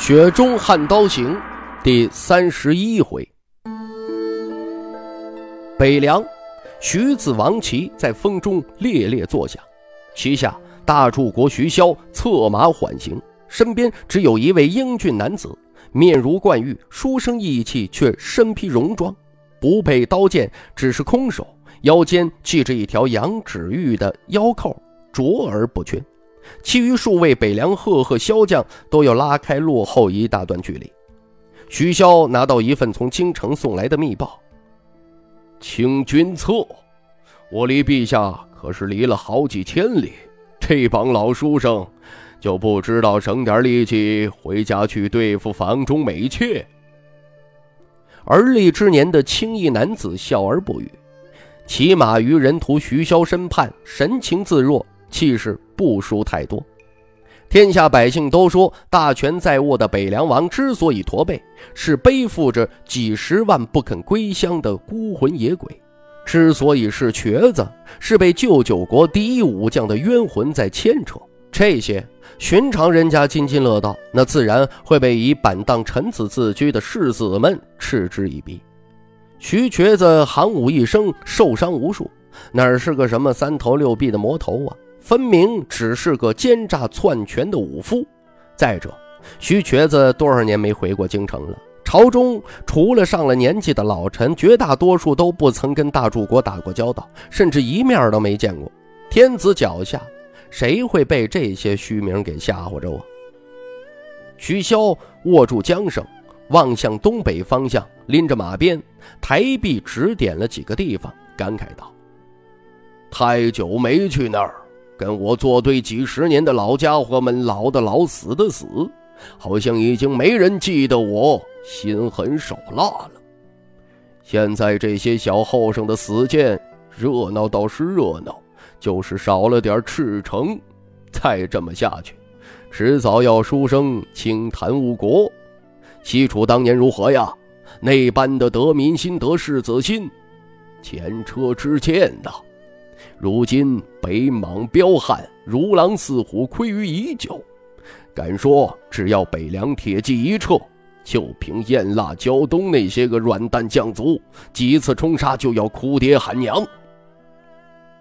雪中悍刀行》第三十一回，北凉，徐子王旗在风中猎猎作响，旗下大柱国徐骁策马缓行，身边只有一位英俊男子，面如冠玉，书生意气，却身披戎装，不配刀剑，只是空手，腰间系着一条羊脂玉的腰扣，卓而不缺。其余数位北凉赫赫骁将都要拉开落后一大段距离。徐骁拿到一份从京城送来的密报：“清君侧，我离陛下可是离了好几千里，这帮老书生就不知道省点力气回家去对付房中美妾。”而立之年的青衣男子笑而不语，骑马于人屠徐骁身畔，神情自若。气势不输太多，天下百姓都说，大权在握的北凉王之所以驼背，是背负着几十万不肯归乡的孤魂野鬼；之所以是瘸子，是被旧九国第一武将的冤魂在牵扯。这些寻常人家津津乐道，那自然会被以板荡臣子自居的世子们嗤之以鼻。徐瘸子行武一生，受伤无数，哪是个什么三头六臂的魔头啊？分明只是个奸诈篡权的武夫。再者，徐瘸子多少年没回过京城了，朝中除了上了年纪的老臣，绝大多数都不曾跟大柱国打过交道，甚至一面都没见过。天子脚下，谁会被这些虚名给吓唬着啊？徐骁握住缰绳，望向东北方向，拎着马鞭，抬臂指点了几个地方，感慨道：“太久没去那儿。”跟我作对几十年的老家伙们，老的老，死的死，好像已经没人记得我，心狠手辣了。现在这些小后生的死谏，热闹倒是热闹，就是少了点赤诚。再这么下去，迟早要书生轻谈误国。西楚当年如何呀？那般的得民心，得士子心，前车之鉴呐。如今北莽彪悍，如狼似虎，窥于已久。敢说，只要北凉铁骑一撤，就凭燕腊胶东那些个软蛋将卒，几次冲杀就要哭爹喊娘。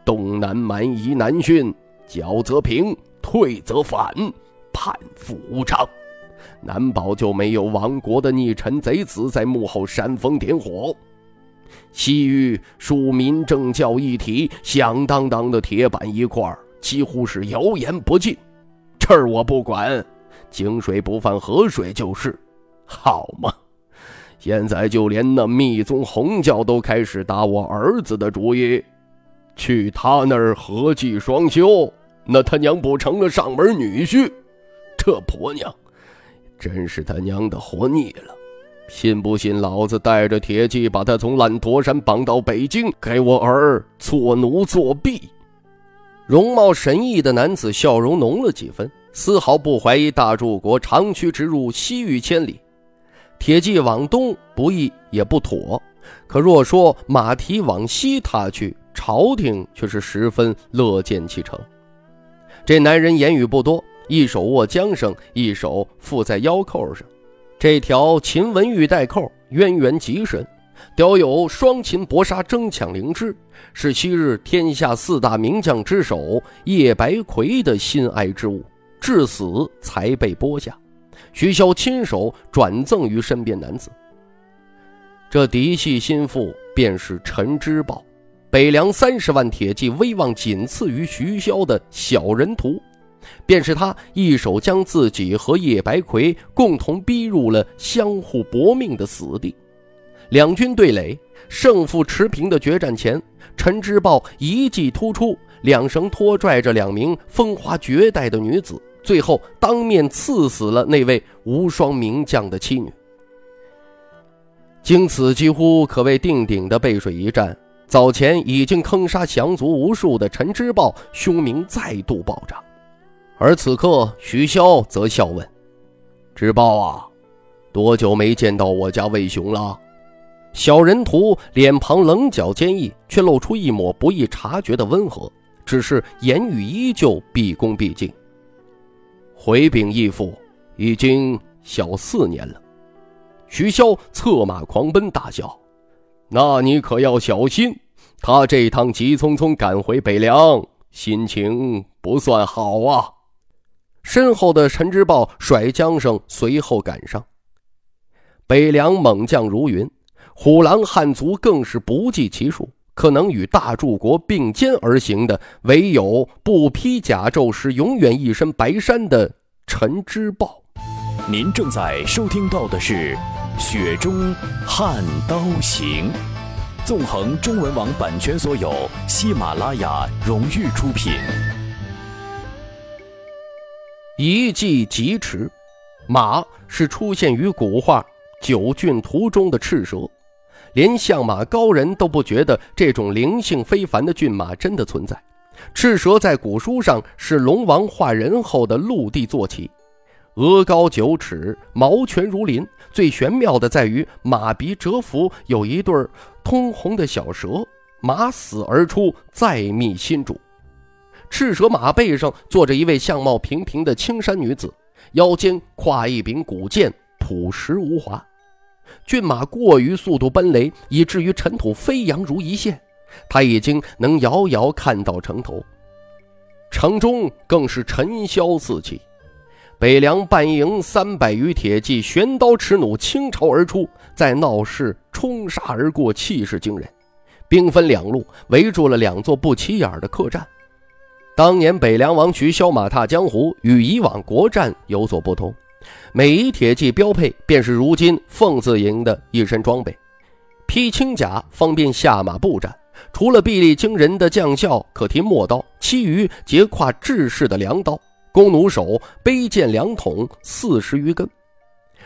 东南蛮夷难驯，剿则平，退则反，叛复无常。难保就没有亡国的逆臣贼子在幕后煽风点火。西域庶民政教一体，响当当的铁板一块，几乎是油盐不进。这儿我不管，井水不犯河水就是，好吗？现在就连那密宗红教都开始打我儿子的主意，去他那儿合计双修，那他娘不成了上门女婿？这婆娘，真是他娘的活腻了。信不信老子带着铁骑把他从烂陀山绑到北京，给我儿做奴做婢？容貌神异的男子笑容浓了几分，丝毫不怀疑大柱国长驱直入西域千里，铁骑往东不易也不妥。可若说马蹄往西踏去，朝廷却是十分乐见其成。这男人言语不多，一手握缰绳，一手附在腰扣上。这条秦文玉带扣渊源极深，雕有双秦搏杀争抢灵芝，是昔日天下四大名将之首叶白魁的心爱之物，至死才被剥下。徐骁亲手转赠于身边男子。这嫡系心腹便是陈之宝，北凉三十万铁骑威望仅次于徐骁的小人徒。便是他一手将自己和叶白魁共同逼入了相互搏命的死地，两军对垒，胜负持平的决战前，陈之豹一记突出，两绳拖拽着两名风华绝代的女子，最后当面刺死了那位无双名将的妻女。经此几乎可谓定鼎的背水一战，早前已经坑杀降族无数的陈之豹凶名再度暴涨。而此刻，徐骁则笑问：“知豹啊，多久没见到我家魏雄了？”小人徒脸庞棱角坚毅，却露出一抹不易察觉的温和，只是言语依旧毕恭毕敬。回禀义父，已经小四年了。徐骁策马狂奔，大笑：“那你可要小心，他这趟急匆匆赶回北凉，心情不算好啊。”身后的陈之豹甩缰绳，随后赶上。北凉猛将如云。虎狼汉族更是不计其数，可能与大柱国并肩而行的，唯有不披甲胄时永远一身白衫的陈之豹。您正在收听到的是《雪中悍刀行》，纵横中文网版权所有，喜马拉雅荣誉出品。一骑疾驰，马是出现于古画《九骏图》中的赤蛇。连相马高人都不觉得这种灵性非凡的骏马真的存在。赤蛇在古书上是龙王化人后的陆地坐骑，额高九尺，毛全如鳞。最玄妙的在于马鼻蛰伏有一对通红的小蛇，马死而出，再觅新主。赤蛇马背上坐着一位相貌平平的青衫女子，腰间挎一柄古剑，朴实无华。骏马过于速度奔雷，以至于尘土飞扬如一线。他已经能遥遥看到城头，城中更是尘嚣四起。北凉半营三百余铁骑悬刀持弩倾巢而出，在闹市冲杀而过，气势惊人。兵分两路，围住了两座不起眼的客栈。当年北凉王徐骁马踏江湖，与以往国战有所不同。每一铁骑标配便是如今凤字营的一身装备，披轻甲方便下马步战。除了臂力惊人的将校可提陌刀，其余皆挎制式的良刀，弓弩手背剑两筒四十余根。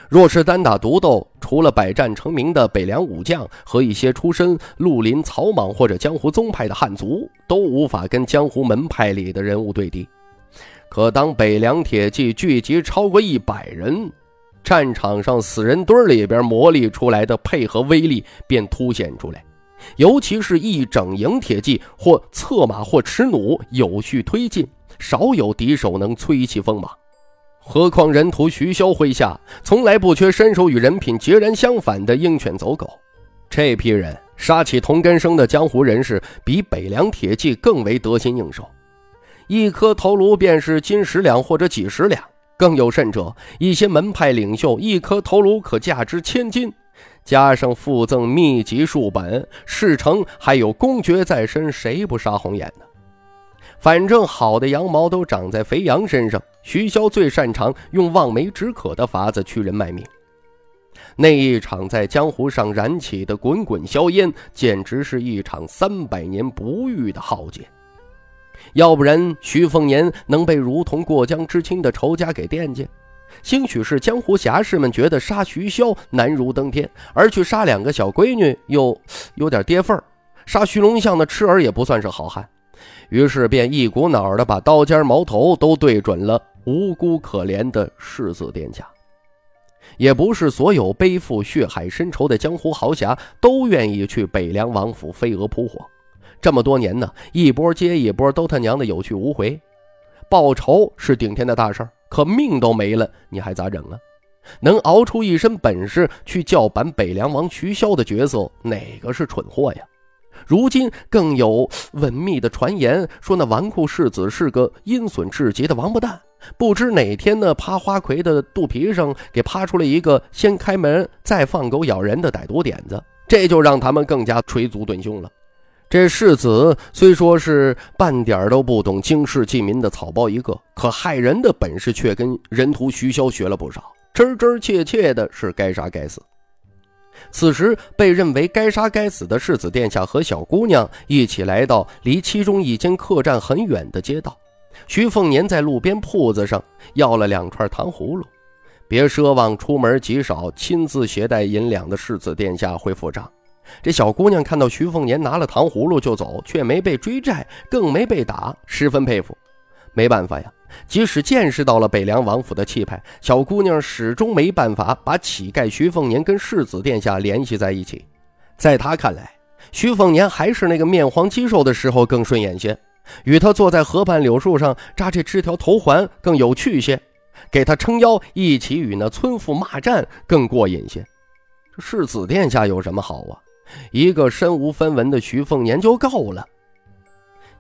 若是单打独斗，除了百战成名的北凉武将和一些出身绿林草莽或者江湖宗派的汉族，都无法跟江湖门派里的人物对敌。可当北凉铁骑聚集超过一百人，战场上死人堆里边磨砺出来的配合威力便凸显出来。尤其是一整营铁骑或策马或持弩有序推进，少有敌手能催其锋芒。何况人屠徐骁麾下从来不缺身手与人品截然相反的鹰犬走狗，这批人杀起同根生的江湖人士，比北凉铁骑更为得心应手。一颗头颅便是金十两或者几十两，更有甚者，一些门派领袖一颗头颅可价值千金，加上附赠秘籍数本，事成还有公爵在身，谁不杀红眼呢？反正好的羊毛都长在肥羊身上。徐骁最擅长用望梅止渴的法子驱人卖命，那一场在江湖上燃起的滚滚硝烟，简直是一场三百年不遇的浩劫。要不然，徐凤年能被如同过江之亲的仇家给惦记？兴许是江湖侠士们觉得杀徐骁难如登天，而去杀两个小闺女又有点跌份儿。杀徐龙象的痴儿也不算是好汉，于是便一股脑的把刀尖矛头都对准了无辜可怜的世子殿下。也不是所有背负血海深仇的江湖豪侠都愿意去北凉王府飞蛾扑火。这么多年呢，一波接一波，都他娘的有去无回。报仇是顶天的大事可命都没了，你还咋整啊？能熬出一身本事去叫板北凉王徐骁的角色，哪个是蠢货呀？如今更有稳密的传言说，那纨绔世子是个阴损至极的王八蛋，不知哪天呢，趴花魁的肚皮上给趴出了一个先开门再放狗咬人的歹毒点子，这就让他们更加捶足顿胸了。这世子虽说是半点都不懂经世济民的草包一个，可害人的本事却跟人屠徐骁学了不少，真真切切的是该杀该死。此时被认为该杀该死的世子殿下和小姑娘一起来到离其中一间客栈很远的街道，徐凤年在路边铺子上要了两串糖葫芦，别奢望出门极少亲自携带银两的世子殿下会付账。这小姑娘看到徐凤年拿了糖葫芦就走，却没被追债，更没被打，十分佩服。没办法呀，即使见识到了北凉王府的气派，小姑娘始终没办法把乞丐徐凤年跟世子殿下联系在一起。在她看来，徐凤年还是那个面黄肌瘦的时候更顺眼些，与他坐在河畔柳树上扎这枝条头环更有趣些，给他撑腰一起与那村妇骂战更过瘾些。这世子殿下有什么好啊？一个身无分文的徐凤年就够了。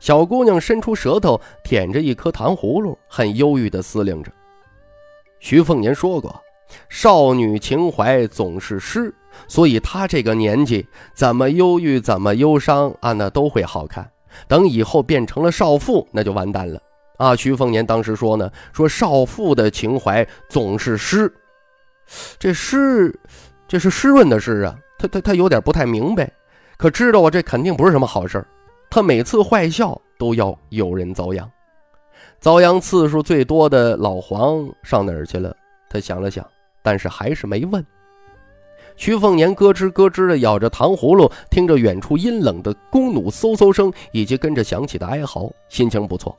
小姑娘伸出舌头舔着一颗糖葫芦，很忧郁地思量着。徐凤年说过：“少女情怀总是诗，所以她这个年纪怎么忧郁，怎么忧伤啊，那都会好看。等以后变成了少妇，那就完蛋了啊！”徐凤年当时说呢：“说少妇的情怀总是诗，这诗，这是湿润的诗啊。”他他他有点不太明白，可知道啊，这肯定不是什么好事他每次坏笑都要有人遭殃，遭殃次数最多的老黄上哪儿去了？他想了想，但是还是没问。徐凤年咯吱咯吱地咬着糖葫芦，听着远处阴冷的弓弩嗖嗖声，以及跟着响起的哀嚎，心情不错。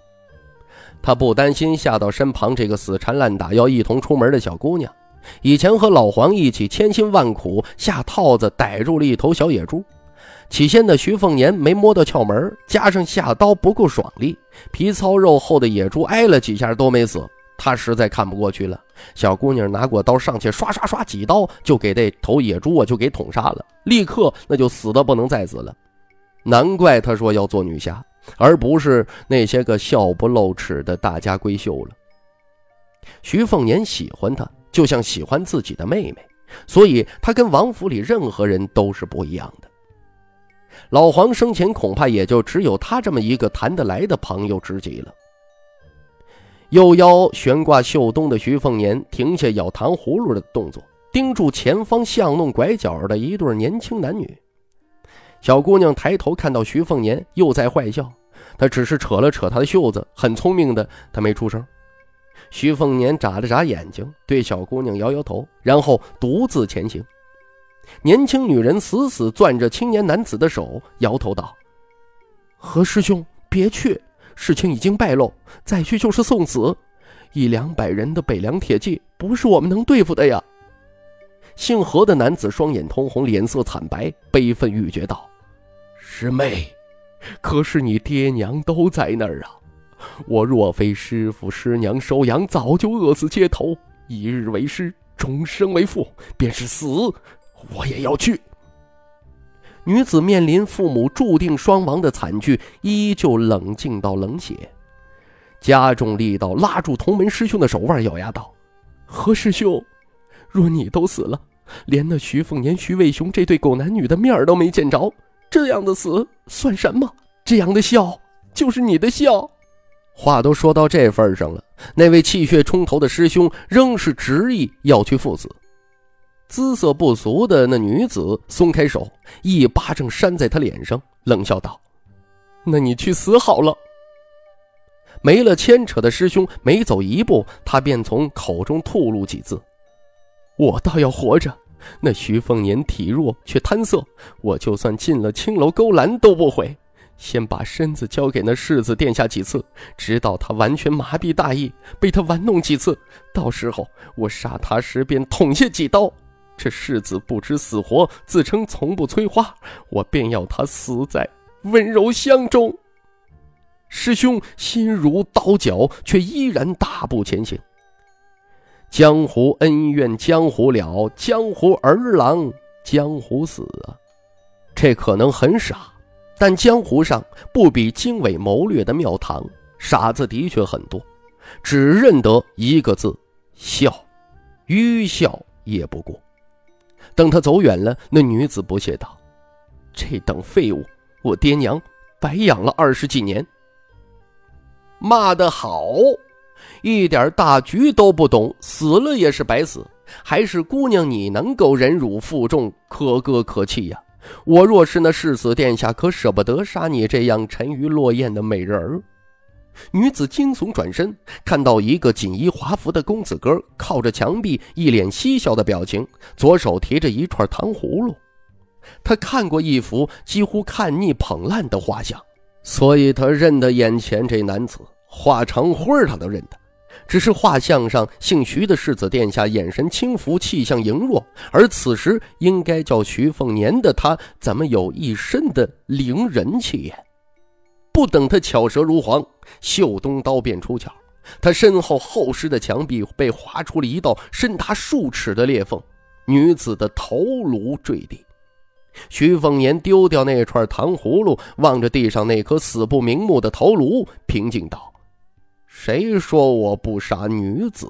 他不担心吓到身旁这个死缠烂打要一同出门的小姑娘。以前和老黄一起千辛万苦下套子逮住了一头小野猪，起先的徐凤年没摸到窍门，加上下刀不够爽利，皮糙肉厚的野猪挨了几下都没死，他实在看不过去了。小姑娘拿过刀上去刷刷刷几刀就给这头野猪啊就给捅杀了，立刻那就死的不能再死了。难怪他说要做女侠，而不是那些个笑不露齿的大家闺秀了。徐凤年喜欢她。就像喜欢自己的妹妹，所以他跟王府里任何人都是不一样的。老黄生前恐怕也就只有他这么一个谈得来的朋友知己了。右腰悬挂绣东的徐凤年停下咬糖葫芦的动作，盯住前方巷弄拐角的一对年轻男女。小姑娘抬头看到徐凤年又在坏笑，她只是扯了扯他的袖子，很聪明的，她没出声。徐凤年眨了眨眼睛，对小姑娘摇摇头，然后独自前行。年轻女人死死攥着青年男子的手，摇头道：“何师兄，别去！事情已经败露，再去就是送死。一两百人的北凉铁骑，不是我们能对付的呀。”姓何的男子双眼通红，脸色惨白，悲愤欲绝道：“师妹，可是你爹娘都在那儿啊！”我若非师傅师娘收养，早就饿死街头。一日为师，终生为父，便是死，我也要去。女子面临父母注定双亡的惨剧，依旧冷静到冷血，加重力道拉住同门师兄的手腕，咬牙道：“何师兄，若你都死了，连那徐凤年、徐渭雄这对狗男女的面都没见着，这样的死算什么？这样的笑，就是你的笑。”话都说到这份上了，那位气血冲头的师兄仍是执意要去赴死。姿色不俗的那女子松开手，一巴掌扇在他脸上，冷笑道：“那你去死好了。”没了牵扯的师兄每走一步，他便从口中吐露几字：“我倒要活着。那徐凤年体弱却贪色，我就算进了青楼勾栏都不悔。”先把身子交给那世子殿下几次，直到他完全麻痹大意，被他玩弄几次，到时候我杀他时便捅下几刀。这世子不知死活，自称从不催花，我便要他死在温柔乡中。师兄心如刀绞，却依然大步前行。江湖恩怨江湖了，江湖儿郎江湖死啊！这可能很傻。但江湖上不比经纬谋略的庙堂，傻子的确很多，只认得一个字：笑，愚笑也不过。等他走远了，那女子不屑道：“这等废物，我爹娘白养了二十几年。”骂得好，一点大局都不懂，死了也是白死。还是姑娘你能够忍辱负重，可歌可泣呀。我若是那世子殿下，可舍不得杀你这样沉鱼落雁的美人儿。女子惊悚转身，看到一个锦衣华服的公子哥靠着墙壁，一脸嬉笑的表情，左手提着一串糖葫芦。他看过一幅几乎看腻捧烂的画像，所以他认得眼前这男子。画成灰他都认得，只是画像上姓徐的世子殿下眼神轻浮，气象羸弱，而此时应该叫徐凤年的他，怎么有一身的凌人气焰？不等他巧舌如簧，秀东刀便出鞘，他身后厚实的墙壁被划出了一道深达数尺的裂缝，女子的头颅坠地。徐凤年丢掉那串糖葫芦，望着地上那颗死不瞑目的头颅，平静道：“谁说我不杀女子？”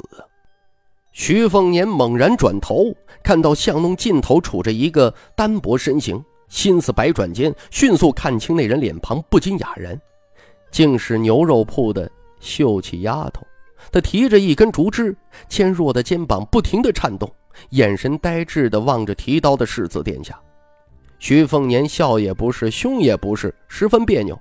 徐凤年猛然转头，看到巷弄尽头杵着一个单薄身形。心思百转间，迅速看清那人脸庞，不禁哑然，竟是牛肉铺的秀气丫头。她提着一根竹枝，纤弱的肩膀不停地颤动，眼神呆滞地望着提刀的世子殿下。徐凤年笑也不是，凶也不是，十分别扭。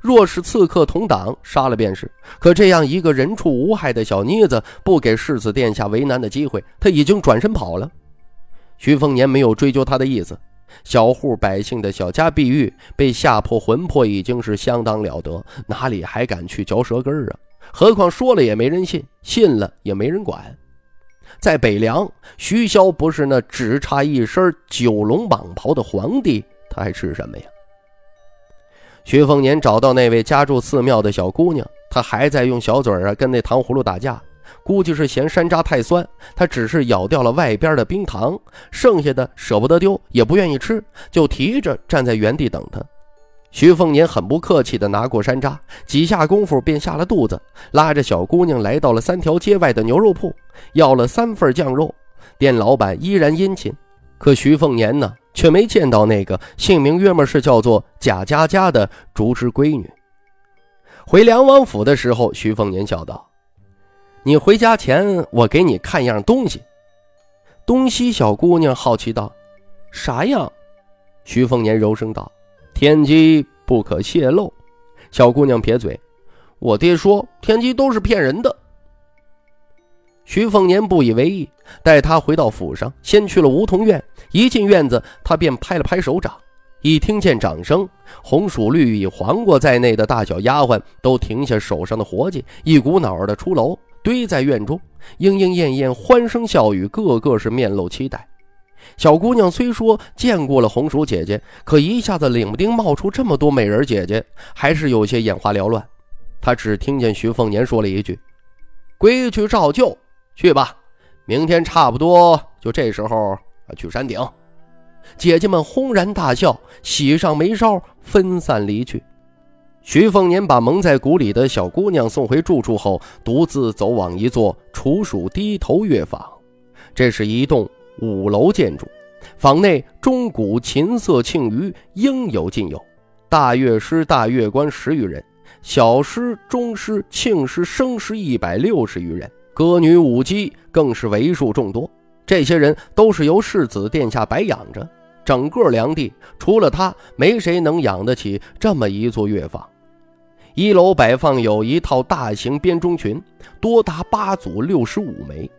若是刺客同党，杀了便是；可这样一个人畜无害的小妮子，不给世子殿下为难的机会，他已经转身跑了。徐凤年没有追究他的意思。小户百姓的小家碧玉被吓破魂魄，已经是相当了得，哪里还敢去嚼舌根啊？何况说了也没人信，信了也没人管。在北凉，徐骁不是那只差一身九龙蟒袍的皇帝，他还是什么呀？徐凤年找到那位家住寺庙的小姑娘，她还在用小嘴啊跟那糖葫芦打架。估计是嫌山楂太酸，他只是咬掉了外边的冰糖，剩下的舍不得丢，也不愿意吃，就提着站在原地等他。徐凤年很不客气地拿过山楂，几下功夫便下了肚子，拉着小姑娘来到了三条街外的牛肉铺，要了三份酱肉。店老板依然殷勤，可徐凤年呢，却没见到那个姓名约莫是叫做贾佳佳的竹枝闺女。回梁王府的时候，徐凤年笑道。你回家前，我给你看样东西。东西小姑娘好奇道：“啥样？”徐凤年柔声道：“天机不可泄露。”小姑娘撇嘴：“我爹说天机都是骗人的。”徐凤年不以为意，带她回到府上，先去了梧桐院。一进院子，他便拍了拍手掌。一听见掌声，红薯绿以黄瓜在内的大小丫鬟都停下手上的活计，一股脑儿的出楼。堆在院中，莺莺燕燕，欢声笑语，个个是面露期待。小姑娘虽说见过了红薯姐姐，可一下子领不丁冒出这么多美人姐姐，还是有些眼花缭乱。她只听见徐凤年说了一句：“规矩照旧，去吧。明天差不多就这时候去山顶。”姐姐们轰然大笑，喜上眉梢，分散离去。徐凤年把蒙在鼓里的小姑娘送回住处后，独自走往一座楚蜀低头乐坊。这是一栋五楼建筑，坊内钟鼓琴瑟磬竽应有尽有，大乐师、大乐官十余人，小师、中师、庆师、生师一百六十余人，歌女舞姬更是为数众多。这些人都是由世子殿下白养着，整个梁地除了他，没谁能养得起这么一座乐坊。一楼摆放有一套大型编钟群，多达八组六十五枚，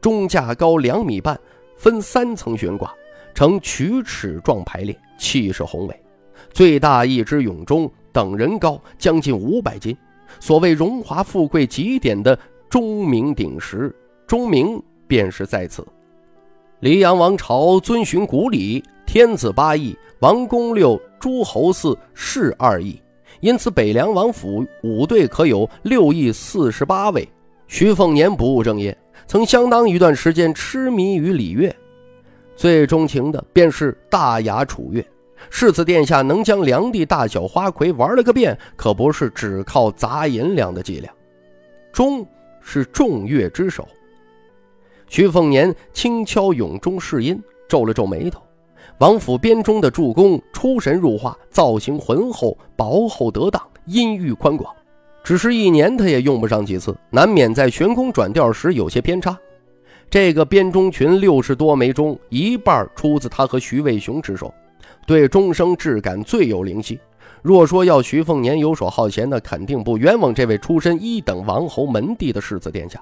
钟架高两米半，分三层悬挂，呈曲尺状排列，气势宏伟。最大一只永钟等人高，将近五百斤。所谓荣华富贵极点的钟鸣鼎食，钟鸣便是在此。黎阳王朝遵循古礼，天子八亿，王公六，诸侯四，士二亿。因此，北凉王府五队可有六亿四十八位。徐凤年不务正业，曾相当一段时间痴迷于礼乐，最钟情的便是大雅楚乐。世子殿下能将梁地大小花魁玩了个遍，可不是只靠砸银两的伎俩。钟是众乐之首。徐凤年轻敲永钟试音，皱了皱眉头。王府编钟的铸工出神入化，造型浑厚、薄厚得当，音域宽广。只是一年他也用不上几次，难免在悬空转调时有些偏差。这个编钟群六十多枚钟，一半出自他和徐渭雄之手，对钟声质感最有灵犀。若说要徐凤年游手好闲，那肯定不冤枉这位出身一等王侯门第的世子殿下。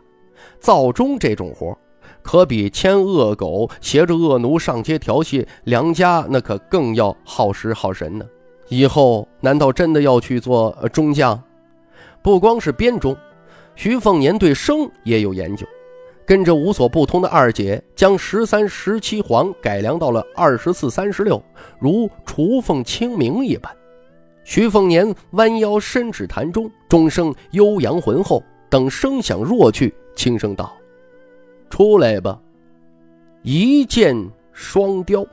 造钟这种活，可比牵恶狗、携着恶奴上街调戏良家，那可更要耗时耗神呢。以后难道真的要去做中将？不光是编钟，徐凤年对声也有研究。跟着无所不通的二姐，将十三、十七黄改良到了二十四、三十六，如雏凤清明一般。徐凤年弯腰伸指弹钟，钟声悠扬浑厚。等声响弱去，轻声道：“出来吧。”一箭双雕。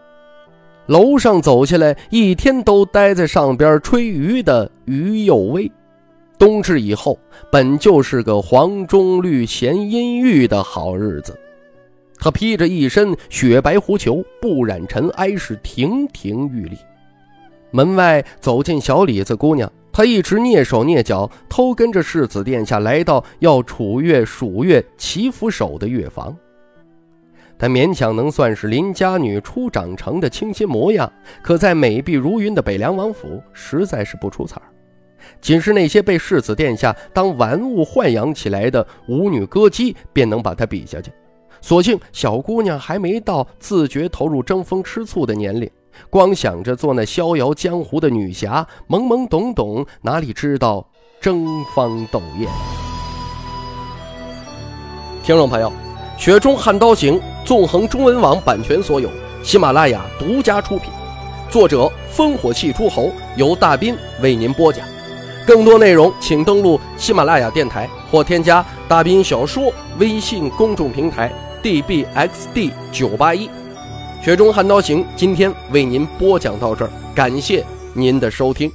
楼上走下来，一天都待在上边吹鱼的于幼薇。冬至以后，本就是个黄钟绿弦阴郁的好日子。他披着一身雪白狐裘，不染尘埃，是亭亭玉立。门外走进小李子姑娘，她一直蹑手蹑脚，偷跟着世子殿下来到要楚月、蜀月祈福守的月房。她勉强能算是邻家女初长成的清新模样，可在美碧如云的北凉王府，实在是不出彩儿。仅是那些被世子殿下当玩物豢养起来的舞女歌姬，便能把她比下去。所幸小姑娘还没到自觉投入争风吃醋的年龄，光想着做那逍遥江湖的女侠，懵懵懂懂，哪里知道争芳斗艳？听众朋友，《雪中悍刀行》纵横中文网版权所有，喜马拉雅独家出品，作者烽火戏诸侯，由大斌为您播讲。更多内容，请登录喜马拉雅电台或添加“大兵小说”微信公众平台 “dbxd 九八一”。雪中悍刀行，今天为您播讲到这儿，感谢您的收听。